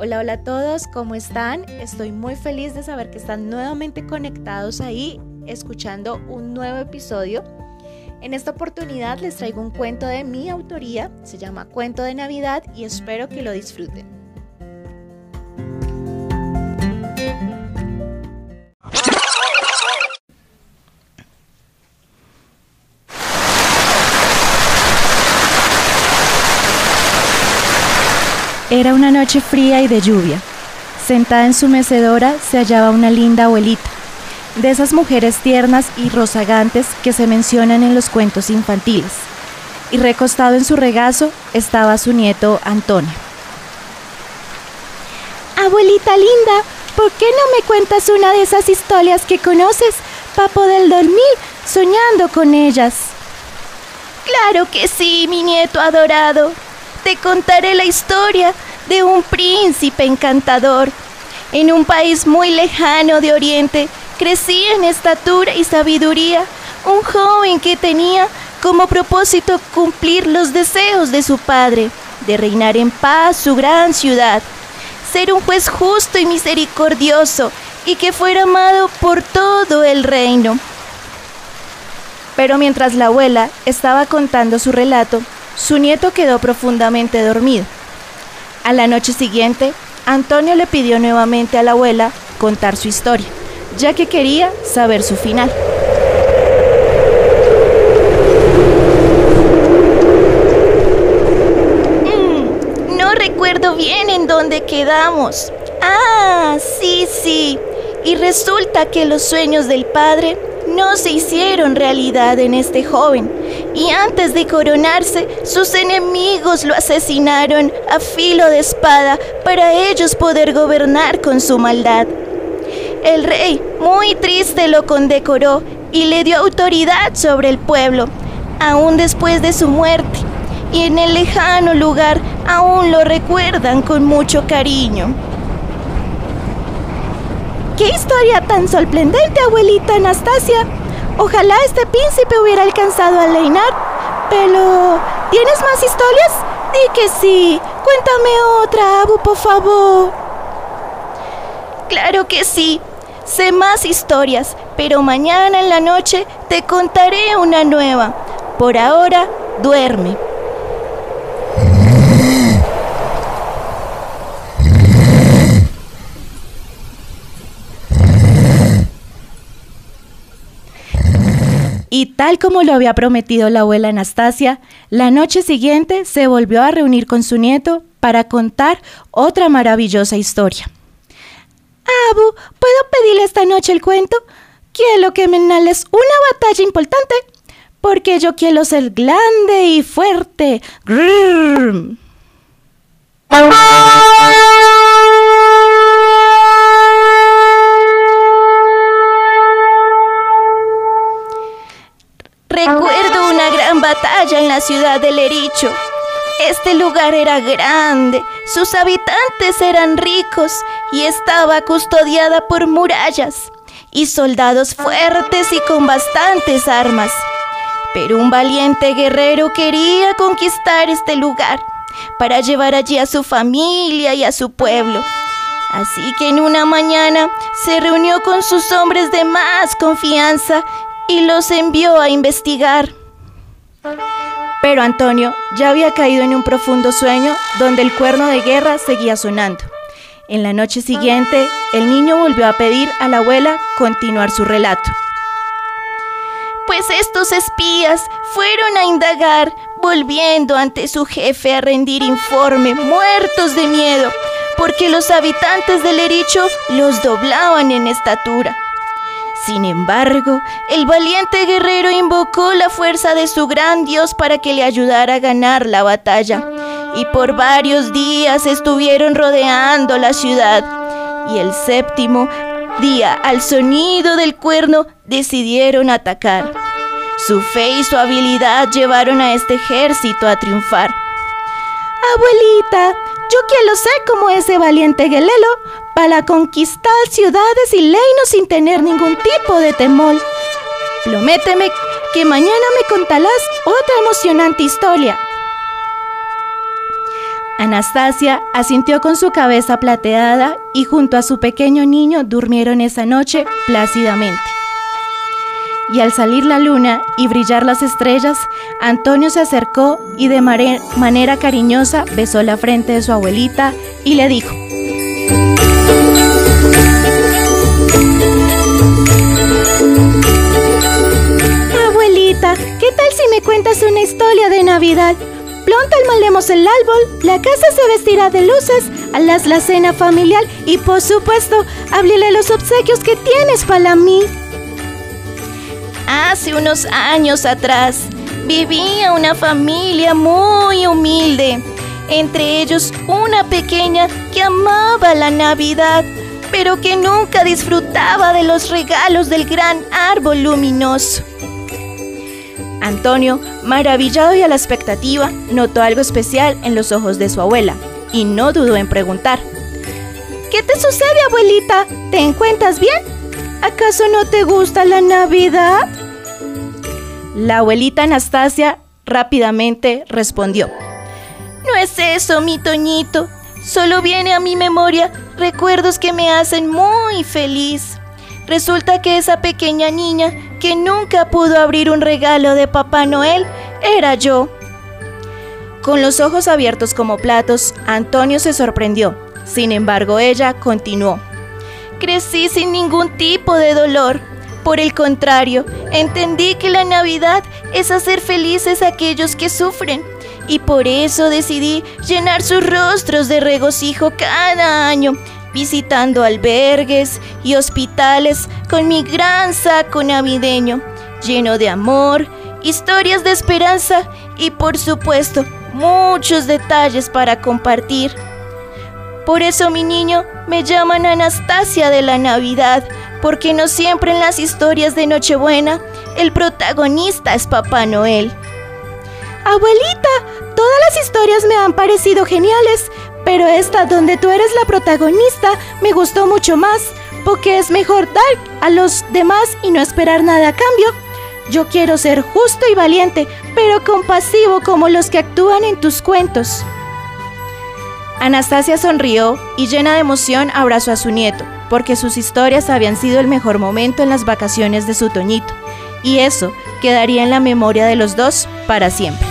Hola, hola a todos, ¿cómo están? Estoy muy feliz de saber que están nuevamente conectados ahí, escuchando un nuevo episodio. En esta oportunidad les traigo un cuento de mi autoría, se llama Cuento de Navidad y espero que lo disfruten. Era una noche fría y de lluvia. Sentada en su mecedora se hallaba una linda abuelita, de esas mujeres tiernas y rozagantes que se mencionan en los cuentos infantiles. Y recostado en su regazo estaba su nieto Antonio. Abuelita linda, ¿por qué no me cuentas una de esas historias que conoces para poder dormir soñando con ellas? Claro que sí, mi nieto adorado te contaré la historia de un príncipe encantador. En un país muy lejano de Oriente, crecía en estatura y sabiduría un joven que tenía como propósito cumplir los deseos de su padre, de reinar en paz su gran ciudad, ser un juez justo y misericordioso y que fuera amado por todo el reino. Pero mientras la abuela estaba contando su relato, su nieto quedó profundamente dormido. A la noche siguiente, Antonio le pidió nuevamente a la abuela contar su historia, ya que quería saber su final. Mm, no recuerdo bien en dónde quedamos. Ah, sí, sí. Y resulta que los sueños del padre no se hicieron realidad en este joven, y antes de coronarse, sus enemigos lo asesinaron a filo de espada para ellos poder gobernar con su maldad. El rey, muy triste, lo condecoró y le dio autoridad sobre el pueblo, aún después de su muerte, y en el lejano lugar aún lo recuerdan con mucho cariño. ¡Qué historia tan sorprendente, abuelita Anastasia! Ojalá este príncipe hubiera alcanzado a reinar. Pero, ¿tienes más historias? Di que sí. Cuéntame otra, Abu, por favor. Claro que sí. Sé más historias, pero mañana en la noche te contaré una nueva. Por ahora, duerme. Y tal como lo había prometido la abuela Anastasia, la noche siguiente se volvió a reunir con su nieto para contar otra maravillosa historia. Abu, ¿puedo pedirle esta noche el cuento? Quiero que me nales una batalla importante, porque yo quiero ser grande y fuerte. Recuerdo una gran batalla en la ciudad de Lericho. Este lugar era grande, sus habitantes eran ricos y estaba custodiada por murallas y soldados fuertes y con bastantes armas. Pero un valiente guerrero quería conquistar este lugar para llevar allí a su familia y a su pueblo. Así que en una mañana se reunió con sus hombres de más confianza y los envió a investigar. Pero Antonio ya había caído en un profundo sueño donde el cuerno de guerra seguía sonando. En la noche siguiente, el niño volvió a pedir a la abuela continuar su relato. Pues estos espías fueron a indagar, volviendo ante su jefe a rendir informe, muertos de miedo, porque los habitantes del Ericho los doblaban en estatura. Sin embargo, el valiente guerrero invocó la fuerza de su gran Dios para que le ayudara a ganar la batalla, y por varios días estuvieron rodeando la ciudad, y el séptimo día, al sonido del cuerno, decidieron atacar. Su fe y su habilidad llevaron a este ejército a triunfar. Abuelita, yo quiero ser como ese valiente guerrero para conquistar ciudades y reinos sin tener ningún tipo de temor. Prométeme que mañana me contarás otra emocionante historia. Anastasia asintió con su cabeza plateada y junto a su pequeño niño durmieron esa noche plácidamente. Y al salir la luna y brillar las estrellas, Antonio se acercó y de manera cariñosa besó la frente de su abuelita y le dijo, ¿qué tal si me cuentas una historia de Navidad? Pronto almalemos el árbol, la casa se vestirá de luces, harás la cena familiar y por supuesto, háblele los obsequios que tienes para mí. Hace unos años atrás vivía una familia muy humilde, entre ellos una pequeña que amaba la Navidad, pero que nunca disfrutaba de los regalos del gran árbol luminoso. Antonio, maravillado y a la expectativa, notó algo especial en los ojos de su abuela y no dudó en preguntar. ¿Qué te sucede, abuelita? ¿Te encuentras bien? ¿Acaso no te gusta la Navidad? La abuelita Anastasia rápidamente respondió. No es eso, mi Toñito. Solo viene a mi memoria recuerdos que me hacen muy feliz. Resulta que esa pequeña niña que nunca pudo abrir un regalo de Papá Noel era yo. Con los ojos abiertos como platos, Antonio se sorprendió. Sin embargo, ella continuó. Crecí sin ningún tipo de dolor. Por el contrario, entendí que la Navidad es hacer felices a aquellos que sufren. Y por eso decidí llenar sus rostros de regocijo cada año visitando albergues y hospitales con mi gran saco navideño, lleno de amor, historias de esperanza y por supuesto muchos detalles para compartir. Por eso mi niño me llaman Anastasia de la Navidad, porque no siempre en las historias de Nochebuena el protagonista es Papá Noel. Abuelita, todas las historias me han parecido geniales, pero esta donde tú eres la protagonista me gustó mucho más, porque es mejor dar a los demás y no esperar nada a cambio. Yo quiero ser justo y valiente, pero compasivo como los que actúan en tus cuentos. Anastasia sonrió y llena de emoción abrazó a su nieto, porque sus historias habían sido el mejor momento en las vacaciones de su Toñito, y eso quedaría en la memoria de los dos para siempre.